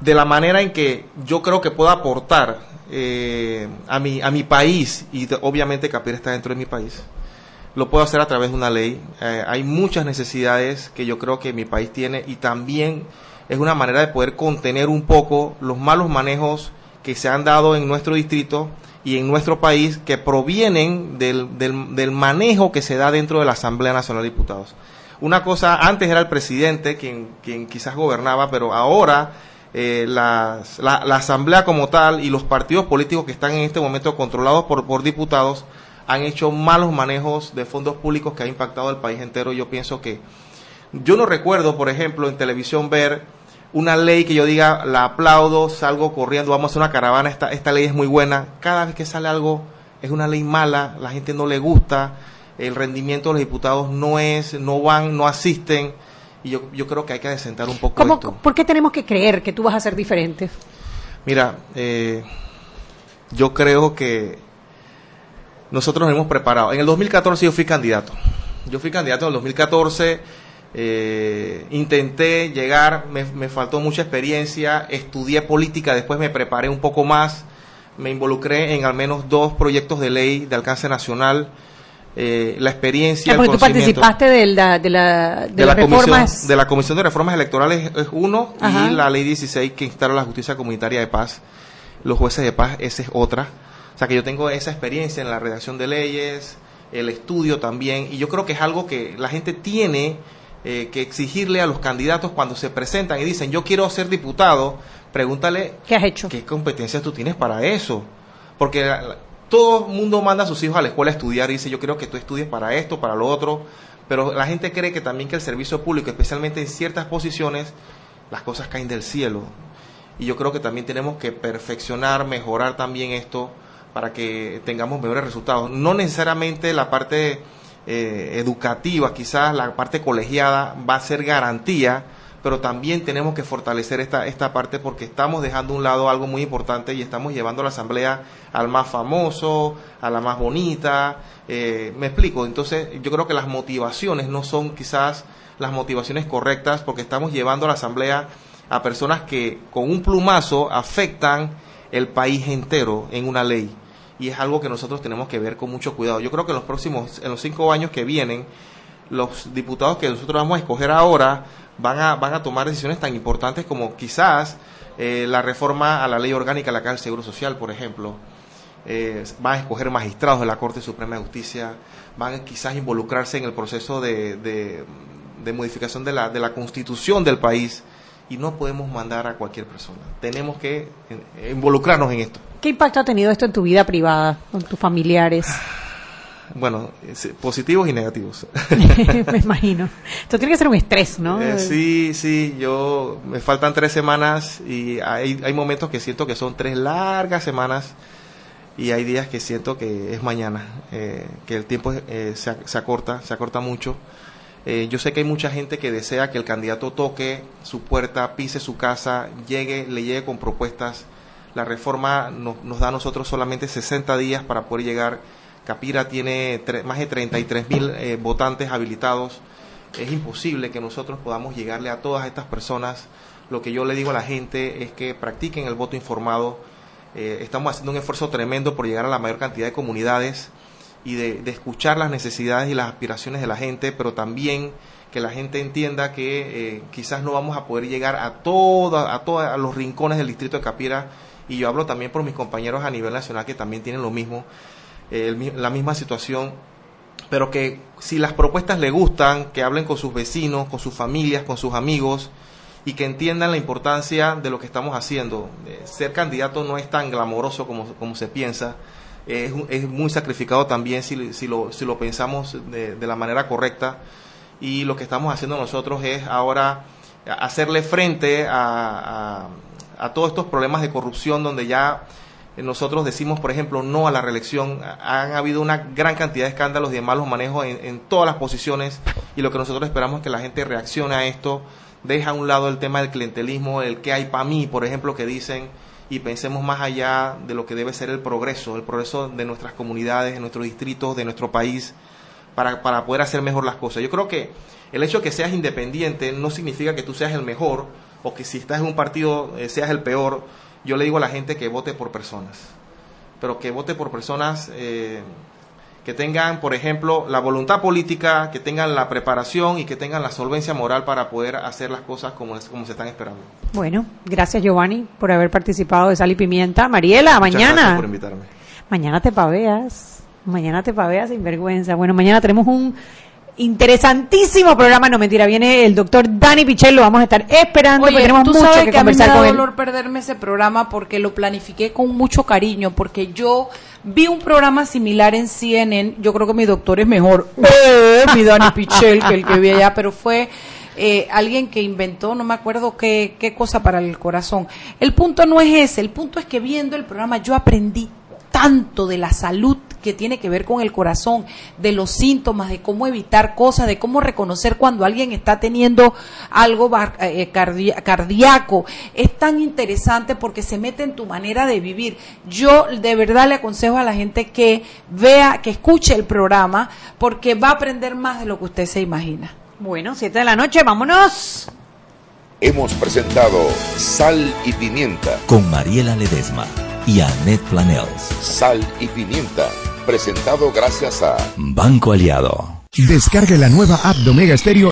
de la manera en que yo creo que puedo aportar eh, a, mi, a mi país, y obviamente Capira está dentro de mi país, lo puedo hacer a través de una ley. Eh, hay muchas necesidades que yo creo que mi país tiene y también es una manera de poder contener un poco los malos manejos que se han dado en nuestro distrito y en nuestro país que provienen del, del, manejo que se da dentro de la Asamblea Nacional de Diputados. Una cosa, antes era el presidente quien, quien quizás gobernaba, pero ahora eh, las- la, la Asamblea como tal y los partidos políticos que están en este momento controlados por, por diputados han hecho malos manejos de fondos públicos que ha impactado al país entero. Yo pienso que yo no recuerdo, por ejemplo, en televisión ver una ley que yo diga, la aplaudo, salgo corriendo, vamos a hacer una caravana, esta, esta ley es muy buena. Cada vez que sale algo es una ley mala, la gente no le gusta, el rendimiento de los diputados no es, no van, no asisten. Y yo, yo creo que hay que adecentar un poco ¿Cómo, esto. ¿Por qué tenemos que creer que tú vas a ser diferente? Mira, eh, yo creo que nosotros nos hemos preparado. En el 2014 yo fui candidato. Yo fui candidato en el 2014. Eh, intenté llegar, me, me faltó mucha experiencia, estudié política, después me preparé un poco más, me involucré en al menos dos proyectos de ley de alcance nacional. eh, la experiencia, Ah, el tú participaste de la, de la, de de las la, comisión, de la Comisión de Reformas Electorales es uno Ajá. y la Ley 16 que instala la justicia comunitaria de paz, los jueces de paz, esa es otra. O sea que yo tengo esa experiencia en la redacción de leyes, el estudio también, y yo creo que es algo que la gente tiene eh, que exigirle a los candidatos cuando se presentan y dicen yo quiero ser diputado, pregúntale ¿Qué has hecho? qué competencias tú tienes para eso. Porque todo el mundo manda a sus hijos a la escuela a estudiar y dice yo quiero que tú estudies para esto, para lo otro, pero la gente cree que también que el servicio público, especialmente en ciertas posiciones, las cosas caen del cielo. Y yo creo que también tenemos que perfeccionar, mejorar también esto para que tengamos mejores resultados. No necesariamente la parte eh, educativa, quizás la parte colegiada va a ser garantía, pero también tenemos que fortalecer esta, esta parte porque estamos dejando a un lado algo muy importante y estamos llevando a la asamblea al más famoso, a la más bonita. eh, me explico, entonces yo creo que las motivaciones no son quizás las motivaciones correctas porque estamos llevando a la asamblea a personas que con un plumazo afectan el país entero en una ley. Y es algo que nosotros tenemos que ver con mucho cuidado. Yo creo que en los próximos, en los cinco años que vienen, los diputados que nosotros vamos a escoger ahora van a, van a tomar decisiones tan importantes como quizás eh, la reforma a la ley orgánica de la Caja del Seguro Social, por ejemplo. Eh, van a escoger magistrados de la Corte Suprema de Justicia, van a quizás involucrarse en el proceso de, de, modificación de la, de la constitución del país y no podemos mandar a cualquier persona. Tenemos que eh, involucrarnos en esto. ¿Qué impacto ha tenido esto en tu vida privada, con tus familiares? Bueno, positivos y negativos. me imagino. Esto tiene que ser un estrés, ¿no? Eh, sí, sí, yo me faltan tres semanas y hay, hay momentos que siento que son tres largas semanas y hay días que siento que es mañana, eh, que el tiempo eh, se, se, acorta, se acorta mucho. Yo sé que hay mucha gente que desea que el candidato toque su puerta, pise su casa, llegue, le llegue con propuestas. La reforma nos da a nosotros solamente 60 días para poder llegar Capira tiene más de 33 mil eh, votantes habilitados. Es imposible que nosotros podamos llegarle a todas estas personas. Lo que yo le digo a la gente es que practiquen el voto informado. Eh, estamos haciendo un esfuerzo tremendo por llegar a la mayor cantidad de comunidades y de, escuchar las necesidades y las aspiraciones de la gente, pero también que la gente entienda que eh, quizás no vamos a poder llegar a, toda, a todos los rincones del distrito de Capira. Y yo hablo también por mis compañeros a nivel nacional que también tienen lo mismo eh, la misma situación, pero que si las propuestas le gustan, que hablen con sus vecinos, con sus familias, con sus amigos y que entiendan la importancia de lo que estamos haciendo. Eh, ser candidato no es tan glamoroso como, como se piensa, es, es, muy sacrificado también si, si, lo, si lo pensamos de, la manera correcta y lo que estamos haciendo nosotros es ahora hacerle frente a, a, a todos estos problemas de corrupción donde ya nosotros decimos, por ejemplo, no a la reelección. Han habido una gran cantidad de escándalos y de malos manejos en, todas las posiciones y lo que nosotros esperamos es que la gente reaccione a esto, deja a un lado el tema del clientelismo, el que hay para mí, por ejemplo, que dicen, y pensemos más allá de lo que debe ser el progreso, el progreso de nuestras comunidades, de nuestros distritos, de nuestro país, para, para poder hacer mejor las cosas. Yo creo que el hecho de que seas independiente no significa que tú seas el mejor o que si estás en un partido eh, seas el peor yo le digo a la gente que vote por personas, pero que vote por personas eh, que tengan, por ejemplo, la voluntad política, que tengan la preparación y que tengan la solvencia moral para poder hacer las cosas como, como se están esperando. Bueno, gracias Giovanni por haber participado de Sal y Pimienta. Mariela, mañana. Gracias por invitarme. Mañana te paveas. Mañana te paveas sin vergüenza. Bueno, mañana tenemos un interesantísimo programa. No mentira, viene el doctor Dani Pichel, lo vamos a estar esperando. Oye, tenemos mucho que, conversar a mí me da dolor perderme ese programa porque lo planifiqué con mucho cariño, porque yo vi un programa similar en CNN. Yo creo que mi doctor es mejor, eh, mi Dani Pichel, que el que vi allá, pero fue. Eh, alguien que inventó, no me acuerdo qué, qué cosa para el corazón. El punto no es ese, el punto es que viendo el programa yo aprendí tanto de la salud que tiene que ver con el corazón, de los síntomas, de cómo evitar cosas, de cómo reconocer cuando alguien está teniendo algo eh, cardíaco. Es tan interesante porque se mete en tu manera de vivir. Yo de verdad le aconsejo a la gente que vea, que escuche el programa, porque va a aprender más de lo que usted se imagina. Bueno, siete de la noche, vámonos. Hemos presentado Sal y Pimienta con Mariela Ledesma y Annette Planels. Sal y Pimienta presentado gracias a Banco Aliado. Descargue la nueva app de Omega Stereo